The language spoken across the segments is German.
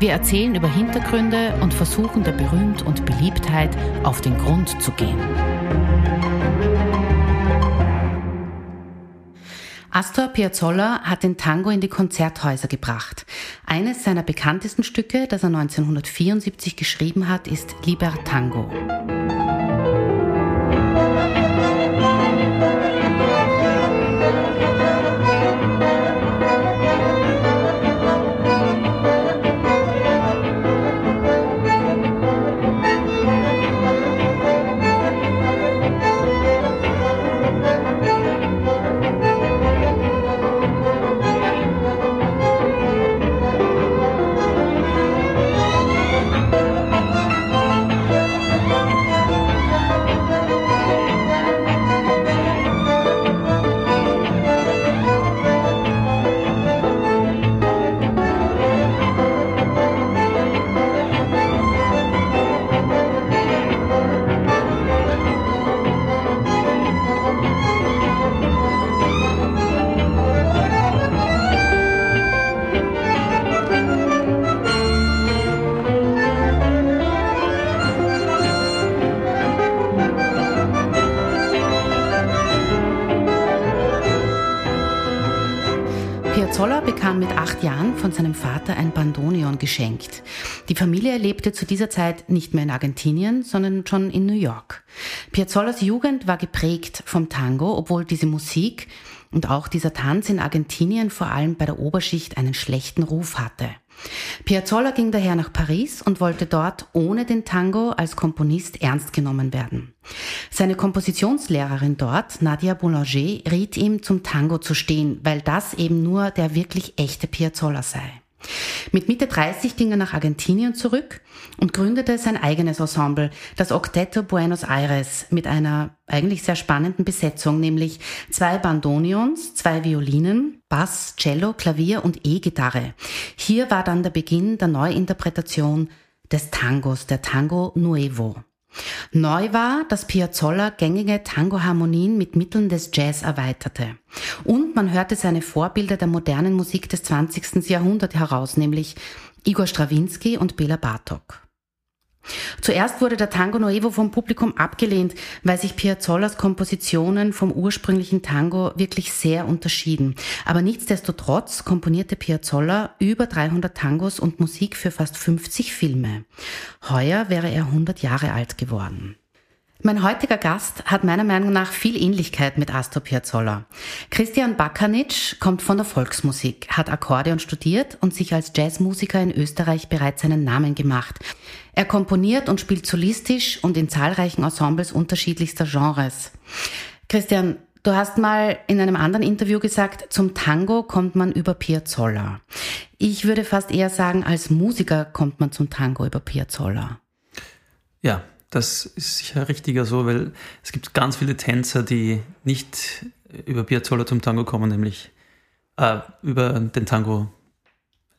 Wir erzählen über Hintergründe und versuchen der Berühmt und Beliebtheit auf den Grund zu gehen. Astor Piazzolla hat den Tango in die Konzerthäuser gebracht. Eines seiner bekanntesten Stücke, das er 1974 geschrieben hat, ist Liber Tango. Geschenkt. Die Familie lebte zu dieser Zeit nicht mehr in Argentinien, sondern schon in New York. Piazzollas Jugend war geprägt vom Tango, obwohl diese Musik und auch dieser Tanz in Argentinien vor allem bei der Oberschicht einen schlechten Ruf hatte. Piazzolla ging daher nach Paris und wollte dort ohne den Tango als Komponist ernst genommen werden. Seine Kompositionslehrerin dort, Nadia Boulanger, riet ihm, zum Tango zu stehen, weil das eben nur der wirklich echte Piazzolla sei. Mit Mitte 30 ging er nach Argentinien zurück und gründete sein eigenes Ensemble, das Octeto Buenos Aires, mit einer eigentlich sehr spannenden Besetzung, nämlich zwei Bandonions, zwei Violinen, Bass, Cello, Klavier und E-Gitarre. Hier war dann der Beginn der Neuinterpretation des Tangos, der Tango Nuevo. Neu war, dass Piazzolla gängige Tango-Harmonien mit Mitteln des Jazz erweiterte. Und man hörte seine Vorbilder der modernen Musik des 20. Jahrhunderts heraus, nämlich Igor Strawinski und Bela Bartok. Zuerst wurde der Tango Nuevo vom Publikum abgelehnt, weil sich Piazzollas Kompositionen vom ursprünglichen Tango wirklich sehr unterschieden. Aber nichtsdestotrotz komponierte Piazzolla über 300 Tangos und Musik für fast 50 Filme. Heuer wäre er 100 Jahre alt geworden. Mein heutiger Gast hat meiner Meinung nach viel Ähnlichkeit mit Astor Piazzolla. Christian Bakanic kommt von der Volksmusik, hat Akkordeon studiert und sich als Jazzmusiker in Österreich bereits seinen Namen gemacht. Er komponiert und spielt solistisch und in zahlreichen Ensembles unterschiedlichster Genres. Christian, du hast mal in einem anderen Interview gesagt, zum Tango kommt man über Piazzolla. Ich würde fast eher sagen, als Musiker kommt man zum Tango über Piazzolla. Ja, das ist sicher richtiger so, weil es gibt ganz viele Tänzer, die nicht über Piazzolla zum Tango kommen, nämlich äh, über den Tango.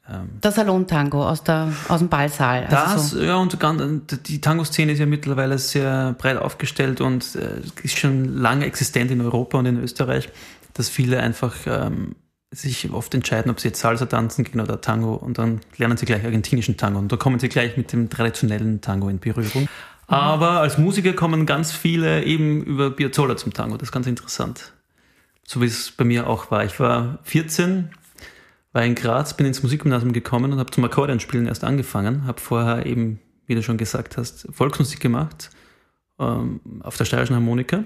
Ähm, der Salon-Tango aus, aus dem Ballsaal. Also das, so. ja, und ganz, die Tango-Szene ist ja mittlerweile sehr breit aufgestellt und äh, ist schon lange existent in Europa und in Österreich, dass viele einfach ähm, sich oft entscheiden, ob sie jetzt Salsa tanzen gehen oder Tango und dann lernen sie gleich argentinischen Tango und da kommen sie gleich mit dem traditionellen Tango in Berührung. Aber als Musiker kommen ganz viele eben über Piazzolla zum Tango. Das ist ganz interessant. So wie es bei mir auch war. Ich war 14, war in Graz, bin ins Musikgymnasium gekommen und habe zum Akkordeonspielen erst angefangen. Habe vorher eben, wie du schon gesagt hast, Volksmusik gemacht ähm, auf der steirischen Harmonika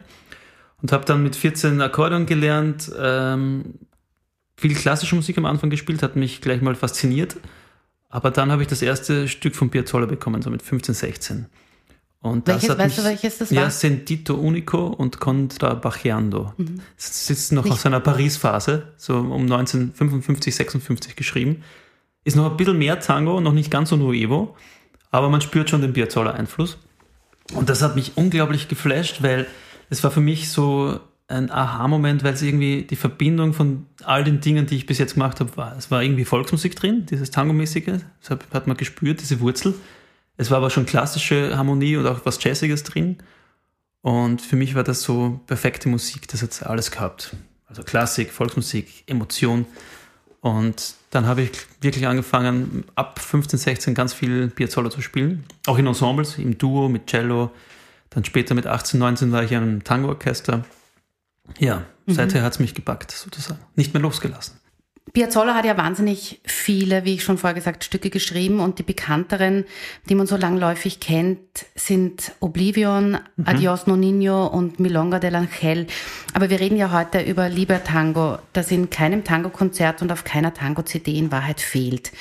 und habe dann mit 14 Akkordeon gelernt. Ähm, viel klassische Musik am Anfang gespielt, hat mich gleich mal fasziniert. Aber dann habe ich das erste Stück von Piazzolla bekommen, so mit 15, 16. Und welches, das weißt mich, du, welches das war? Ja, Sentito Unico und Contrabajando. Mhm. Das ist noch Nicht aus einer Paris-Phase, so um 1955, 56 geschrieben. Ist noch ein bisschen mehr Tango, noch nicht ganz so Nuevo, aber man spürt schon den Piazzolla-Einfluss. Und das hat mich unglaublich geflasht, weil es war für mich so ein Aha-Moment, weil es irgendwie die Verbindung von all den Dingen, die ich bis jetzt gemacht habe, war. Es war irgendwie Volksmusik drin, dieses Tango-mäßige, das hat man gespürt, diese Wurzel. Es war aber schon klassische Harmonie und auch was Jazziges drin. Und für mich war das so perfekte Musik, das hat alles gehabt. Also Klassik, Volksmusik, Emotion. Und dann habe ich wirklich angefangen, ab 15, 16 ganz viel Piazzolla zu spielen. Auch in Ensembles, im Duo, mit Cello. Dann später mit 18, 19 war ich in einem Tango-Orchester. Ja, mhm. seither hat es mich gepackt, sozusagen. Nicht mehr losgelassen. Piazzolla hat ja wahnsinnig viele, wie ich schon vorher gesagt, Stücke geschrieben und die bekannteren, die man so langläufig kennt, sind Oblivion, mhm. Adios Nonino und Milonga del Angel. Aber wir reden ja heute über Liber Tango, das in keinem Tango-Konzert und auf keiner Tango-CD in Wahrheit fehlt.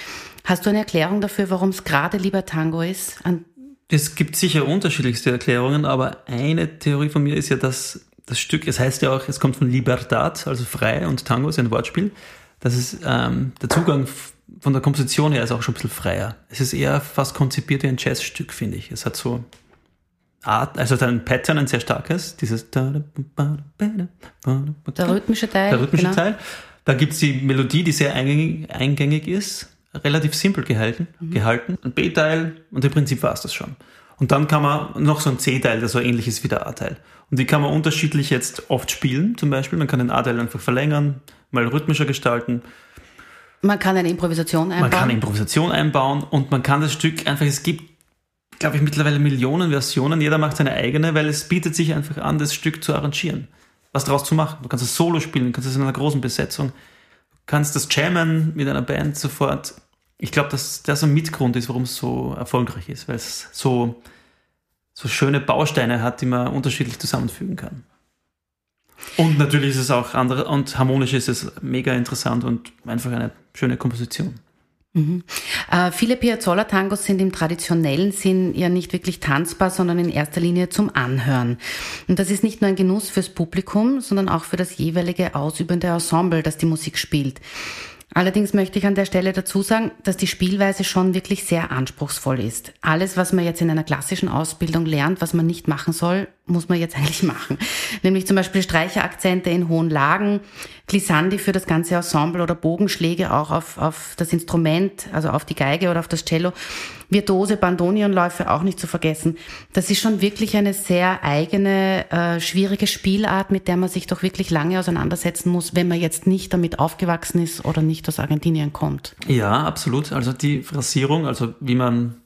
Hast du eine Erklärung dafür, warum es gerade Liber Tango ist? es gibt sicher unterschiedlichste Erklärungen, aber eine Theorie von mir ist ja, dass das Stück, es heißt ja auch, es kommt von Libertad, also frei und Tango ist ein Wortspiel dass es ähm, der Zugang von der Komposition her ist auch schon ein bisschen freier. Es ist eher fast konzipiert wie ein Jazzstück, finde ich. Es hat so Art, also ein Pattern, ein sehr starkes, dieses der rhythmische Teil. Der rhythmische genau. Teil. Da gibt es die Melodie, die sehr eingängig, eingängig ist, relativ simpel gehalten, mhm. gehalten. Ein B-Teil und im Prinzip war es das schon. Und dann kann man noch so ein C-Teil, der so ähnlich ist wie der A-Teil. Und die kann man unterschiedlich jetzt oft spielen, zum Beispiel. Man kann den A-Teil einfach verlängern, mal rhythmischer gestalten. Man kann eine Improvisation einbauen. Man kann eine Improvisation einbauen und man kann das Stück einfach, es gibt, glaube ich, mittlerweile Millionen Versionen. Jeder macht seine eigene, weil es bietet sich einfach an, das Stück zu arrangieren. Was daraus zu machen. Du kannst es solo spielen, du kannst es in einer großen Besetzung. Du kannst das jammen mit einer Band sofort. Ich glaube, dass das ein Mitgrund ist, warum es so erfolgreich ist, weil es so, so schöne Bausteine hat, die man unterschiedlich zusammenfügen kann. Und natürlich ist es auch andere und harmonisch ist es mega interessant und einfach eine schöne Komposition. Mhm. Äh, viele Piazzolla-Tangos sind im traditionellen Sinn ja nicht wirklich tanzbar, sondern in erster Linie zum Anhören. Und das ist nicht nur ein Genuss fürs Publikum, sondern auch für das jeweilige ausübende Ensemble, das die Musik spielt. Allerdings möchte ich an der Stelle dazu sagen, dass die Spielweise schon wirklich sehr anspruchsvoll ist. Alles, was man jetzt in einer klassischen Ausbildung lernt, was man nicht machen soll, muss man jetzt eigentlich machen. Nämlich zum Beispiel Streicherakzente in hohen Lagen, Glissandi für das ganze Ensemble oder Bogenschläge auch auf, auf das Instrument, also auf die Geige oder auf das Cello. Virtuose Bandonionläufe auch nicht zu vergessen. Das ist schon wirklich eine sehr eigene, äh, schwierige Spielart, mit der man sich doch wirklich lange auseinandersetzen muss, wenn man jetzt nicht damit aufgewachsen ist oder nicht aus Argentinien kommt. Ja, absolut. Also die Phrasierung, also wie man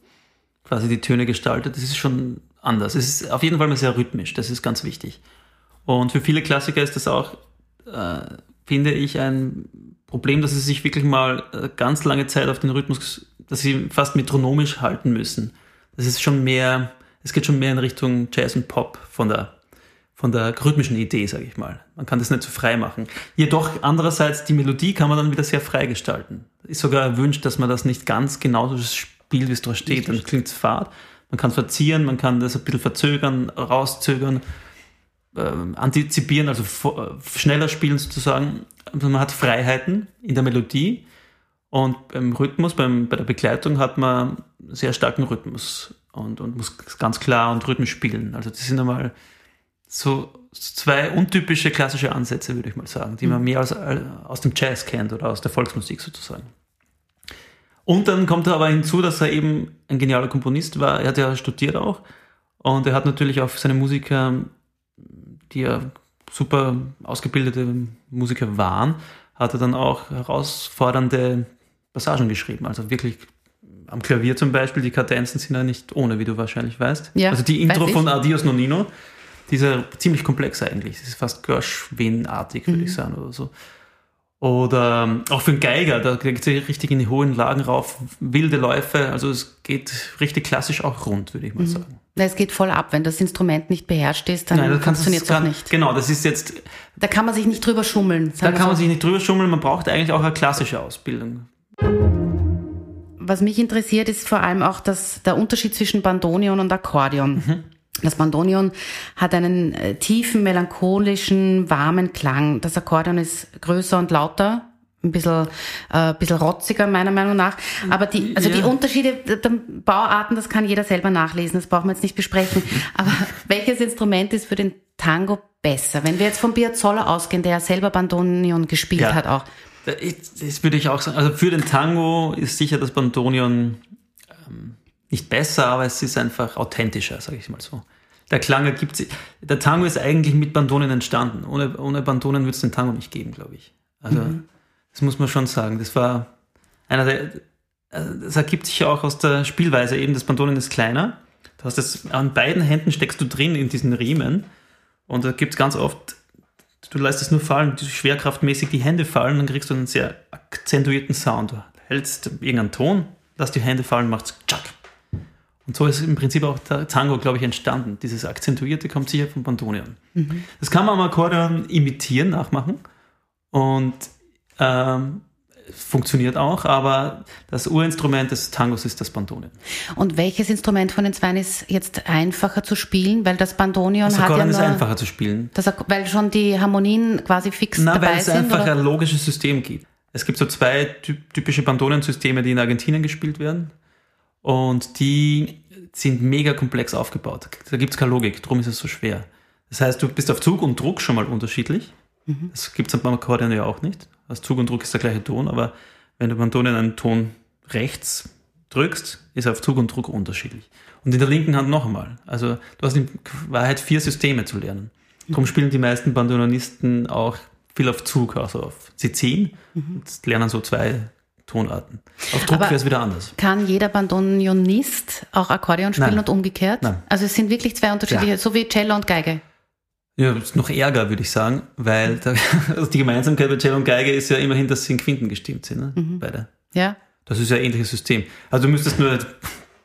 quasi die Töne gestaltet, das ist schon anders. Es ist auf jeden Fall mal sehr rhythmisch, das ist ganz wichtig. Und für viele Klassiker ist das auch, äh, finde ich, ein Problem, dass sie sich wirklich mal äh, ganz lange Zeit auf den Rhythmus, dass sie fast metronomisch halten müssen. Das ist schon mehr, es geht schon mehr in Richtung Jazz und Pop von der, von der rhythmischen Idee, sage ich mal. Man kann das nicht so frei machen. Jedoch andererseits, die Melodie kann man dann wieder sehr frei gestalten. Ist sogar erwünscht, dass man das nicht ganz genauso spielt, wie es da steht. Dann klingt es fad. Man kann verzieren, man kann das ein bisschen verzögern, rauszögern, äh, antizipieren, also äh, schneller spielen sozusagen. Also man hat Freiheiten in der Melodie und beim Rhythmus, beim, bei der Begleitung hat man sehr starken Rhythmus und, und muss ganz klar und rhythmisch spielen. Also das sind einmal so zwei untypische klassische Ansätze, würde ich mal sagen, die man mhm. mehr aus, aus dem Jazz kennt oder aus der Volksmusik sozusagen. Und dann kommt er aber hinzu, dass er eben ein genialer Komponist war. Er hat ja studiert auch. Und er hat natürlich auch seine Musiker, die ja super ausgebildete Musiker waren, hat er dann auch herausfordernde Passagen geschrieben. Also wirklich am Klavier zum Beispiel, die Kadenzen sind ja nicht ohne, wie du wahrscheinlich weißt. Ja, also die Intro von Adios Nonino, die ist ja ziemlich komplex eigentlich. Das ist fast Gershwin-artig, würde mhm. ich sagen, oder so. Oder ähm, auch für einen Geiger, da geht es richtig in die hohen Lagen rauf, wilde Läufe, also es geht richtig klassisch auch rund, würde ich mal mhm. sagen. Es geht voll ab, wenn das Instrument nicht beherrscht ist, dann funktioniert es auch nicht. Genau, das ist jetzt. Da kann man sich nicht drüber schummeln. Da kann so. man sich nicht drüber schummeln, man braucht eigentlich auch eine klassische Ausbildung. Was mich interessiert, ist vor allem auch das, der Unterschied zwischen Bandonion und Akkordeon. Mhm. Das Bandonion hat einen äh, tiefen, melancholischen, warmen Klang. Das Akkordeon ist größer und lauter, ein bisschen, äh, bisschen rotziger, meiner Meinung nach. Aber die, also ja. die Unterschiede der Bauarten, das kann jeder selber nachlesen, das brauchen wir jetzt nicht besprechen. Aber welches Instrument ist für den Tango besser? Wenn wir jetzt von Piazzolla ausgehen, der ja selber Bandonion gespielt ja. hat auch. Das würde ich auch sagen. Also für den Tango ist sicher das Bandonion ähm, nicht besser, aber es ist einfach authentischer, sage ich mal so. Der Klang ergibt sich. Der Tango ist eigentlich mit Bandonen entstanden. Ohne, ohne Bandonen würde es den Tango nicht geben, glaube ich. Also, mhm. das muss man schon sagen. Das war einer der. Also das ergibt sich ja auch aus der Spielweise eben. Das Bandonen ist kleiner. Du hast das an beiden Händen steckst du drin in diesen Riemen. Und da gibt es ganz oft, du lässt es nur fallen, schwerkraftmäßig die Hände fallen, dann kriegst du einen sehr akzentuierten Sound. Du hältst irgendeinen Ton, lass die Hände fallen, machst tschack. Und so ist im Prinzip auch der Tango, glaube ich, entstanden. Dieses Akzentuierte kommt sicher vom Bandonion. Mhm. Das kann man am Akkordeon imitieren, nachmachen. Und ähm, funktioniert auch, aber das Urinstrument des Tangos ist das Bandonion. Und welches Instrument von den zwei ist jetzt einfacher zu spielen? Weil das Bandonion das hat ja nur, ist einfacher zu spielen. Das, weil schon die Harmonien quasi fix Na, dabei weil es sind, einfach oder? ein logisches System gibt. Es gibt so zwei typische Bandonion-Systeme, die in Argentinien gespielt werden. Und die sind mega komplex aufgebaut. Da gibt es keine Logik, darum ist es so schwer. Das heißt, du bist auf Zug und Druck schon mal unterschiedlich. Mhm. Das gibt es beim Akkordeon ja auch nicht. Aus Zug und Druck ist der gleiche Ton, aber wenn du beim Ton in einen Ton rechts drückst, ist er auf Zug und Druck unterschiedlich. Und in der linken Hand noch einmal. Also du hast in Wahrheit vier Systeme zu lernen. Darum spielen die meisten Bandonisten auch viel auf Zug, also auf Sie ziehen mhm. und lernen so zwei Tonarten. Auf Druck wäre es wieder anders. Kann jeder Bandonionist auch Akkordeon spielen Nein. und umgekehrt? Nein. Also es sind wirklich zwei unterschiedliche, ja. so wie Cello und Geige. Ja, ist noch ärger, würde ich sagen, weil da, also die Gemeinsamkeit bei Cello und Geige ist ja immerhin, dass sie in Quinten gestimmt sind, ne? Mhm. beide. Ja. Das ist ja ein ähnliches System. Also du müsstest nur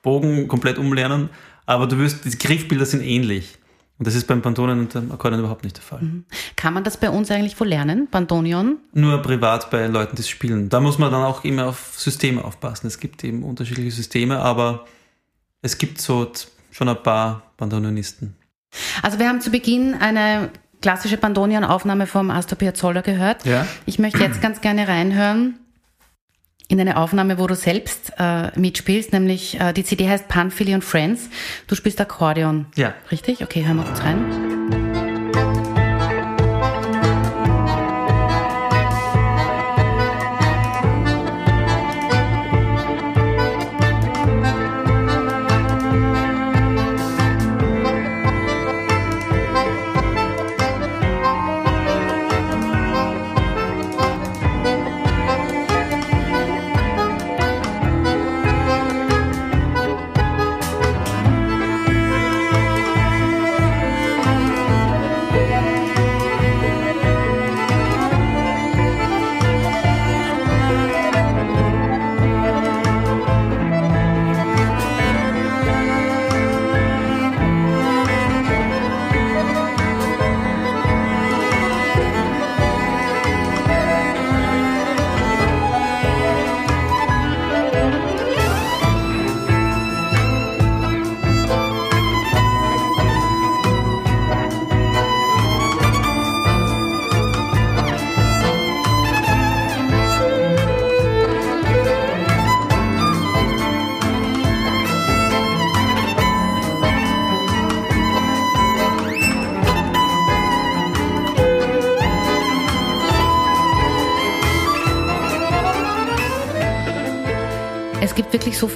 Bogen komplett umlernen, aber du wirst, die Griffbilder sind ähnlich. Und das ist beim Bandoneon und dem Akkordeon überhaupt nicht der Fall. Mhm. Kann man das bei uns eigentlich wo lernen, Bandonion? Nur privat bei Leuten, die es spielen. Da muss man dann auch immer auf Systeme aufpassen. Es gibt eben unterschiedliche Systeme, aber es gibt so schon ein paar Bandonionisten. Also wir haben zu Beginn eine klassische Bandonion-Aufnahme vom Astor Piazzolla gehört. Ja. Ich möchte jetzt ganz gerne reinhören in eine Aufnahme, wo du selbst äh, mitspielst, nämlich äh, die CD heißt Panfili und Friends. Du spielst Akkordeon. Ja. Richtig? Okay, hören wir kurz rein.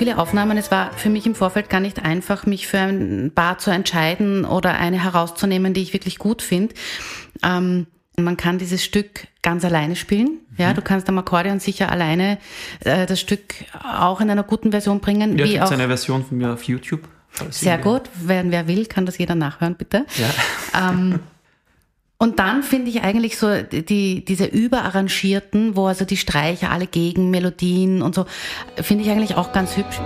Viele Aufnahmen. Es war für mich im Vorfeld gar nicht einfach, mich für ein Bar zu entscheiden oder eine herauszunehmen, die ich wirklich gut finde. Ähm, man kann dieses Stück ganz alleine spielen. Ja, mhm. du kannst am Akkordeon sicher alleine äh, das Stück auch in einer guten Version bringen. Ja, auch eine Version von mir auf YouTube. Sehr gut. Wer, wer will, kann das jeder nachhören, bitte. Ja. Ähm, Und dann finde ich eigentlich so die, diese überarrangierten, wo also die Streicher alle gegen Melodien und so, finde ich eigentlich auch ganz hübsch.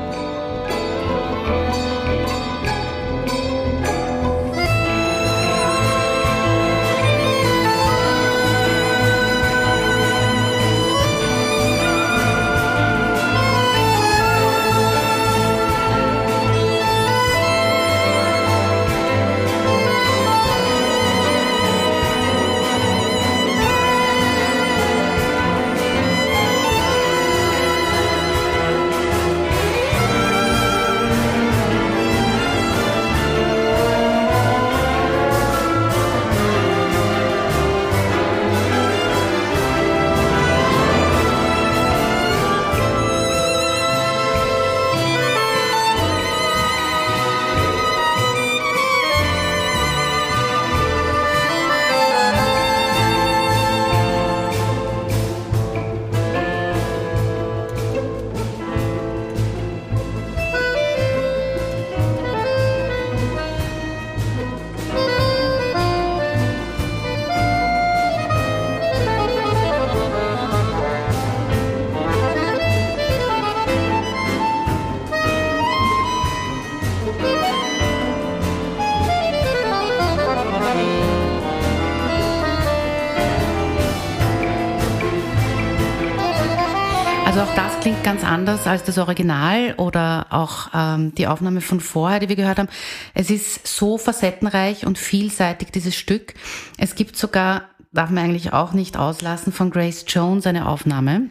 Ganz anders als das Original oder auch ähm, die Aufnahme von vorher, die wir gehört haben. Es ist so facettenreich und vielseitig, dieses Stück. Es gibt sogar, darf man eigentlich auch nicht auslassen, von Grace Jones eine Aufnahme.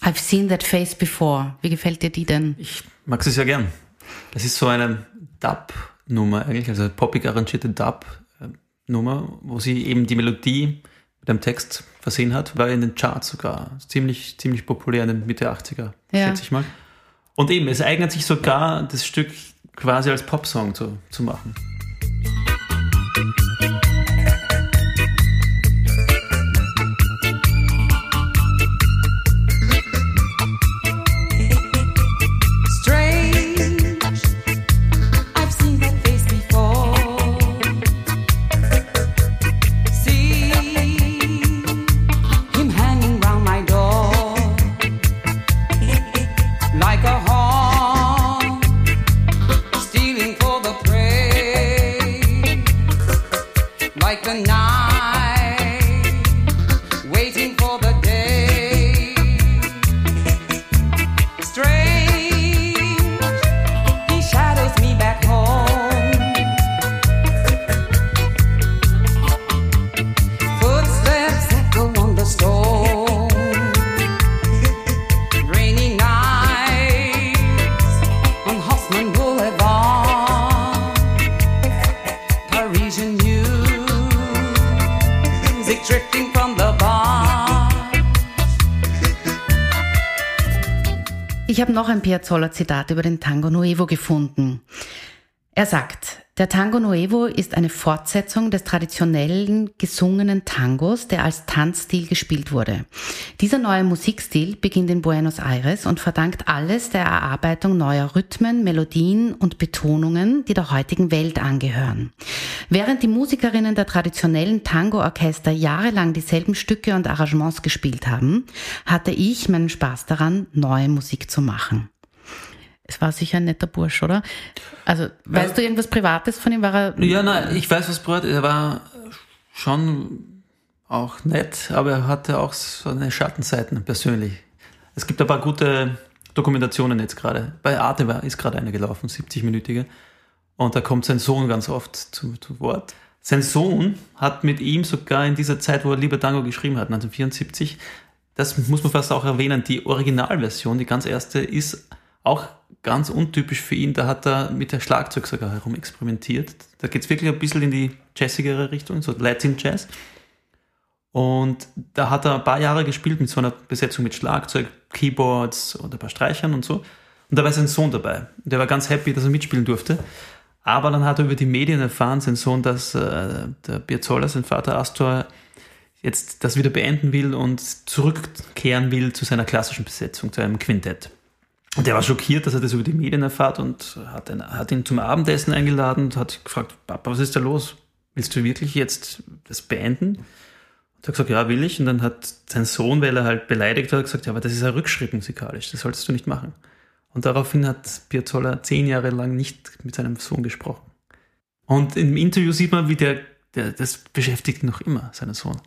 I've seen that face before. Wie gefällt dir die denn? Ich mag sie sehr gern. Es ist so eine Dub-Nummer eigentlich, also poppig arrangierte Dub-Nummer, wo sie eben die Melodie einem Text versehen hat, war in den Charts sogar ziemlich, ziemlich populär in den Mitte 80er, ja. schätze ich mal. Und eben, es eignet sich sogar, das Stück quasi als Popsong zu, zu machen. Noch ein Piazzolla-Zitat über den Tango Nuevo gefunden. Er sagt, der Tango Nuevo ist eine Fortsetzung des traditionellen gesungenen Tangos, der als Tanzstil gespielt wurde. Dieser neue Musikstil beginnt in Buenos Aires und verdankt alles der Erarbeitung neuer Rhythmen, Melodien und Betonungen, die der heutigen Welt angehören. Während die Musikerinnen der traditionellen Tango-Orchester jahrelang dieselben Stücke und Arrangements gespielt haben, hatte ich meinen Spaß daran, neue Musik zu machen. Es war sicher ein netter Bursch, oder? Also, weißt ja. du irgendwas Privates von ihm? War er ja, nein, ich weiß was Privates. Er war schon auch nett, aber er hatte auch so eine Schattenseiten persönlich. Es gibt ein paar gute Dokumentationen jetzt gerade. Bei Arte ist gerade eine gelaufen, 70-minütige. Und da kommt sein Sohn ganz oft zu, zu Wort. Sein Sohn hat mit ihm sogar in dieser Zeit, wo er Lieber Tango geschrieben hat, 1974, das muss man fast auch erwähnen, die Originalversion, die ganz erste, ist auch ganz untypisch für ihn, da hat er mit der Schlagzeug sogar herum experimentiert. Da geht es wirklich ein bisschen in die jazzigere Richtung, so Latin Jazz. Und da hat er ein paar Jahre gespielt mit so einer Besetzung mit Schlagzeug, Keyboards und ein paar Streichern und so. Und da war sein Sohn dabei. Der war ganz happy, dass er mitspielen durfte. Aber dann hat er über die Medien erfahren, sein Sohn, dass äh, der Piazzolla, sein Vater Astor, jetzt das wieder beenden will und zurückkehren will zu seiner klassischen Besetzung, zu einem Quintett. Und der war schockiert, dass er das über die Medien erfahrt und hat, ihn, hat ihn zum Abendessen eingeladen und hat gefragt, Papa, was ist da los? Willst du wirklich jetzt das beenden? Und er hat gesagt, ja, will ich. Und dann hat sein Sohn, weil er halt beleidigt war, gesagt, ja, aber das ist ein Rückschritt musikalisch, das solltest du nicht machen. Und daraufhin hat Piazzolla zehn Jahre lang nicht mit seinem Sohn gesprochen. Und im Interview sieht man, wie der, der das beschäftigt noch immer, seinen Sohn.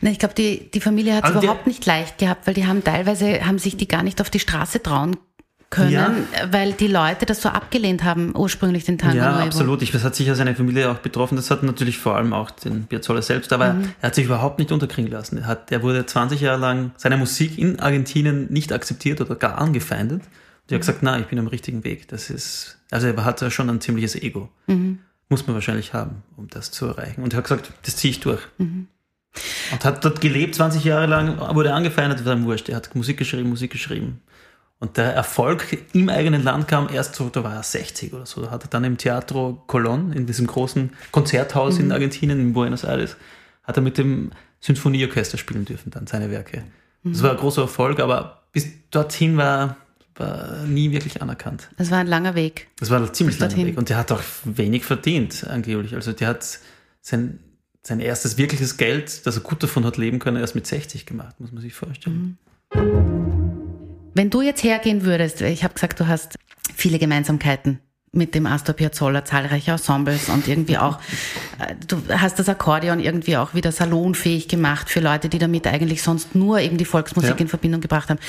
Na, ich glaube, die, die Familie hat es also überhaupt nicht leicht gehabt, weil die haben teilweise, haben sich die gar nicht auf die Straße trauen können, ja. weil die Leute das so abgelehnt haben, ursprünglich den Tango Ja, Nuevo. absolut. Ich, das hat sicher seine Familie auch betroffen. Das hat natürlich vor allem auch den Piazzolla selbst, aber mhm. er hat sich überhaupt nicht unterkriegen lassen. Er, hat, er wurde 20 Jahre lang seine Musik in Argentinien nicht akzeptiert oder gar angefeindet. Und er hat mhm. gesagt, na, ich bin am richtigen Weg. Das ist, also er hat ja schon ein ziemliches Ego. Mhm. Muss man wahrscheinlich haben, um das zu erreichen. Und er hat gesagt, das ziehe ich durch. Mhm. Und hat dort gelebt, 20 Jahre lang, wurde angefeindet, war ihm wurscht. Er hat Musik geschrieben, Musik geschrieben. Und der Erfolg im eigenen Land kam erst so, da war er 60 oder so. Da hat er dann im Teatro Colón, in diesem großen Konzerthaus mhm. in Argentinien, in Buenos Aires, hat er mit dem Sinfonieorchester spielen dürfen, dann seine Werke. Mhm. Das war ein großer Erfolg, aber bis dorthin war, war nie wirklich anerkannt. Das war ein langer Weg. Das war ein ziemlich langer Weg. Und der hat auch wenig verdient, angeblich. Also der hat sein, sein erstes wirkliches Geld, das er gut davon hat leben können, erst mit 60 gemacht, muss man sich vorstellen. Mhm. Wenn du jetzt hergehen würdest, ich habe gesagt, du hast viele Gemeinsamkeiten mit dem Astor Piazzolla zahlreiche Ensembles und irgendwie auch, äh, du hast das Akkordeon irgendwie auch wieder salonfähig gemacht für Leute, die damit eigentlich sonst nur eben die Volksmusik ja. in Verbindung gebracht haben.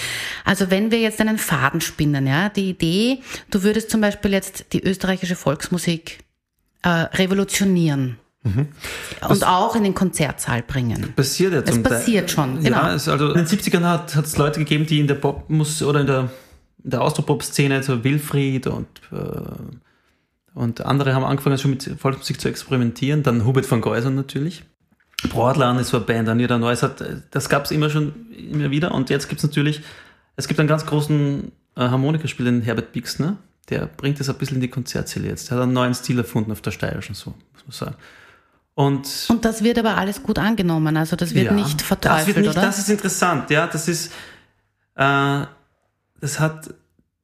Also wenn wir jetzt einen Faden spinnen, ja, die Idee, du würdest zum Beispiel jetzt die österreichische Volksmusik äh, revolutionieren. Mhm. Und auch in den Konzertsaal bringen. Passiert ja zum Es passiert Teil. schon, genau. Ja, es, also in den 70ern hat es Leute gegeben, die in der Popmus oder in der, in der Austropop-Szene, so Wilfried und, äh, und andere haben angefangen schon mit Volksmusik zu experimentieren. Dann Hubert von Geusern natürlich. Brodlan ist so eine Band, Anita Neuss hat, das gab es immer schon immer wieder. Und jetzt gibt es natürlich, es gibt einen ganz großen äh, Harmonikaspieler, den Herbert Bixner, der bringt das ein bisschen in die Konzertsäle jetzt. Der hat einen neuen Stil erfunden auf der Steirischen, so muss man sagen. Und, und das wird aber alles gut angenommen, also das wird ja, nicht verteufelt, das wird nicht, oder? Das ist interessant, ja, das ist, äh, das hat,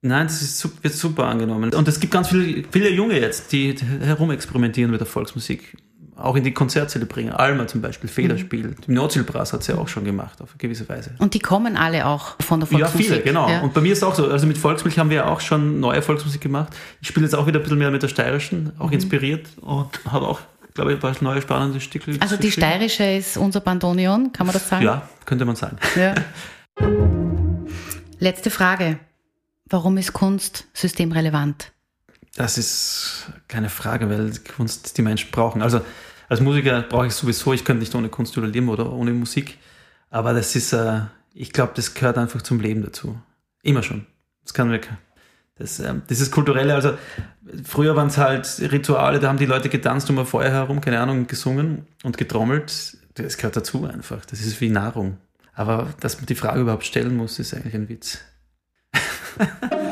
nein, das ist, wird super angenommen. Und es gibt ganz viele, viele Junge jetzt, die herumexperimentieren mit der Volksmusik, auch in die Konzertsäle bringen. Alma zum Beispiel, Federspiel. Mhm. Nordseelbrass hat sie ja auch schon gemacht, auf eine gewisse Weise. Und die kommen alle auch von der Volksmusik? Ja, viele, genau. Ja. Und bei mir ist es auch so, also mit Volksmilch haben wir ja auch schon neue Volksmusik gemacht. Ich spiele jetzt auch wieder ein bisschen mehr mit der steirischen, auch mhm. inspiriert und habe auch glaube ich, ein paar neue spannende Stücke. Also die steirische ist unser Bandonion, kann man das sagen? Ja, könnte man sagen. Ja. Letzte Frage. Warum ist Kunst systemrelevant? Das ist keine Frage, weil Kunst die Menschen brauchen. Also als Musiker brauche ich sowieso, ich könnte nicht ohne Kunst überleben oder ohne Musik. Aber das ist, äh, ich glaube, das gehört einfach zum Leben dazu. Immer schon. Das kann mir das, ähm, ist kulturelle, also früher waren es halt Rituale, da haben die Leute getanzt um ein Feuer herum, keine Ahnung, gesungen und getrommelt. Das gehört dazu einfach. Das ist wie Nahrung. Aber dass man die Frage überhaupt stellen muss, ist eigentlich ein Witz.